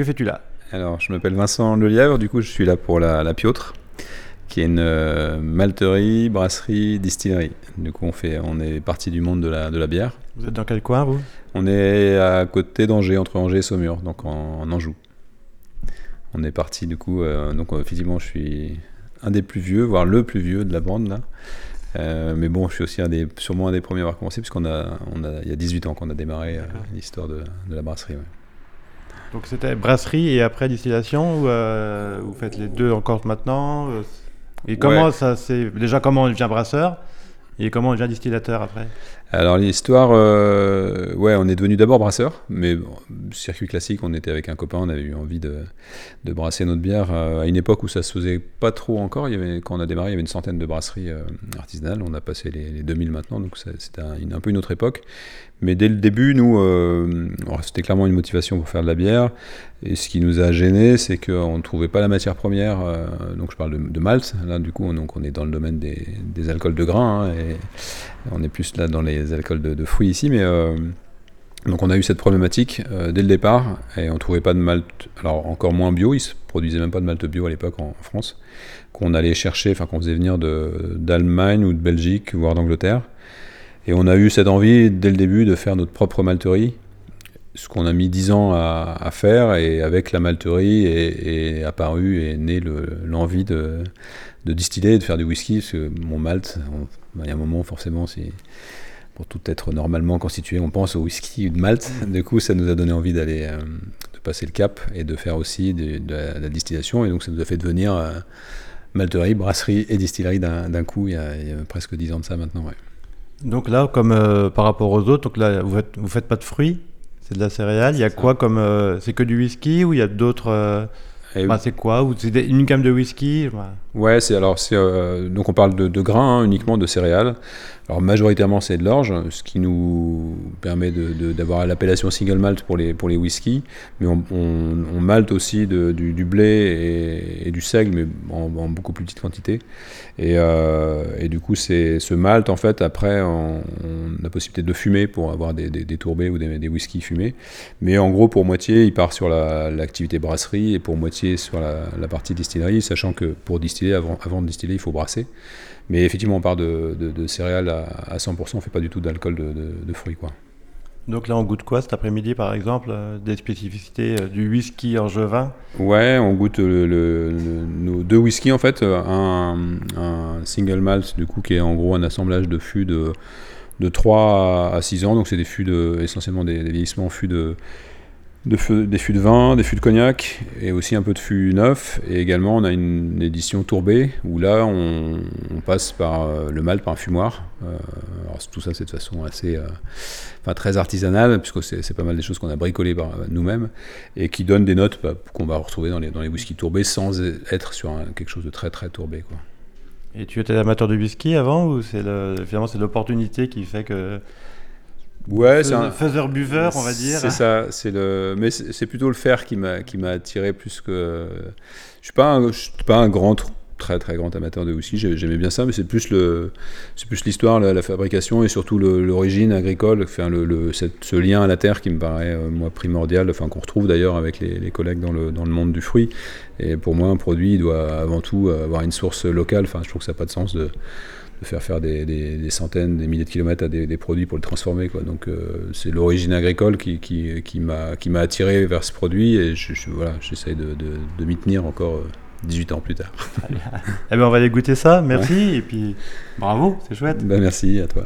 Que fais-tu là? Alors, je m'appelle Vincent Lelièvre, du coup, je suis là pour la, la Piautre, qui est une euh, malterie, brasserie, distillerie. Du coup, on, fait, on est parti du monde de la, de la bière. Vous êtes dans quel coin, vous? On est à côté d'Angers, entre Angers et Saumur, donc en, en Anjou. On est parti, du coup, euh, donc effectivement, je suis un des plus vieux, voire le plus vieux de la bande, là. Euh, mais bon, je suis aussi un des, sûrement un des premiers à avoir commencé, puisqu'on a, on a, il y a 18 ans qu'on a démarré euh, l'histoire de, de la brasserie. ouais. Donc c'était brasserie et après distillation ou euh, vous faites les deux encore maintenant euh, Et comment Ouais. ça c'est déjà comment on devient brasseur? Et comment on devient distillateur après? Alors l'histoire, euh, ouais, on est devenu d'abord brasseur, mais circuit classique, on était avec un copain, on avait eu envie de, de brasser notre bière euh, à une époque où ça se faisait pas trop encore. Il y avait, quand on a démarré, il y avait une centaine de brasseries euh, artisanales. On a passé les, les 2000 maintenant, donc c'était un, peu une autre époque. Mais dès le début, nous, c'était clairement une motivation pour faire de la bière. Et ce qui nous a gêné, c'est qu'on ne trouvait pas la matière première. euh, donc je parle de, de malt. Là, du coup, on, donc, on est dans le domaine des, alcools de grains. hein, et on est plus là dans les alcools de, fruits ici. Mais euh, donc on a eu cette problématique euh, dès le départ. Et on ne trouvait pas de malt, alors encore moins bio. Il se produisait même pas de malt bio à l'époque en, en France. Qu'on allait chercher, enfin qu'on faisait venir d'Allemagne ou de Belgique, voire d'Angleterre. Et on a eu cette envie dès le début de faire notre propre malterie, ce qu'on a mis 10 ans à, à faire, et avec la malterie est, est apparu et né le- l'envie de, de distiller et de faire du whisky, parce que mon malt, bah, il y a un moment forcément, si, pour tout être normalement constitué, on pense au whisky ou de malt. Du coup, ça nous a donné envie d'aller euh, de passer le cap et de faire aussi de, de la, de la distillation, et donc ça nous a fait devenir euh, malterie, brasserie et distillerie d'un coup, il y, a, il y a presque 10 ans de ça maintenant. ouais. Donc là comme euh, par rapport aux autres, donc là vous faites vous faites pas de fruits, c'est de la céréale, il y a ça. quoi comme euh, c'est que du whisky ou il y a d'autres euh, c'est quoi ou c'est une gamme de whisky bah, Ouais, c'est alors c'est euh, donc on parle de, grains hein, uniquement de céréales. Alors majoritairement c'est de l'orge, ce qui nous permet d'avoir l'appellation single malt pour les pour les whiskies, mais on, on, malte aussi de- du, blé et, du seigle, mais en, beaucoup plus petite quantité. Et, euh, et du coup c'est ce malt en fait après on, on a possibilité de fumer pour avoir des, des, des tourbés ou des, des whiskies fumés. Mais en gros, pour moitié, il part sur la- l'activité brasserie et pour moitié sur la, la partie distillerie, sachant que pour distiller, avant, avant de distiller, il faut brasser. Mais effectivement, on part de, de- de céréales à, à 100%, on ne fait pas du tout d'alcool de, fruits. Quoi. Donc là on goûte quoi cet après-midi par exemple euh, Des spécificités euh, du whisky angevin? Ouais, on goûte le- le- le- nos deux whiskies en fait. Un, un single malt, du coup, qui est en gros un assemblage de fûts de, de 3 à 6 ans. Donc, c'est des fûts de, essentiellement des, des vieillissements fûts de, de des fûts de vin, des fûts de cognac et aussi un peu de fûts neufs. Et également, on a une édition tourbée où là, on, passe par euh, le malt par un fumoir. Euh, alors, tout ça, c'est de façon assez, euh, enfin, très artisanale, puisque c'est pas mal des choses qu'on a bricolées par nous-mêmes et qui donne des notes bah, qu'on va retrouver dans les, dans les whiskies tourbés sans être sur quelque chose de très très tourbé. Quoi. Et tu étais amateur de whisky avant ou c'est le, finalement c'est l'opportunité qui fait que Ouais, c'est un, faiseur buveur on va dire C'est ça, c'est le, mais c'est plutôt le faire qui m'a qui m'a attiré plus que. Je suis pas un, je suis pas un grand tr- très très grand amateur de whisky. j'ai- J'aimais bien ça, mais c'est plus le, c'est plus l'histoire, la, la fabrication et surtout l'origine agricole, enfin le, le- cette- ce lien à la terre qui me paraît euh, moi primordial, enfin qu'on retrouve d'ailleurs avec les, les collègues dans le dans le monde du fruit. Et pour moi, un produit il doit avant tout avoir une source locale. Enfin, je trouve que ça n'a pas de sens de de faire faire des, des- des centaines, des milliers de kilomètres à des, des produits pour le transformer. Quoi. Donc euh, c'est l'origine agricole qui, qui, qui m'a qui m'a attiré vers ce produit et je, je- voilà, j'essaye de, de, de m'y tenir encore euh, 18 ans plus tard. Eh ben on va aller goûter ça merci et puis bravo c'est chouette Ben, merci à toi.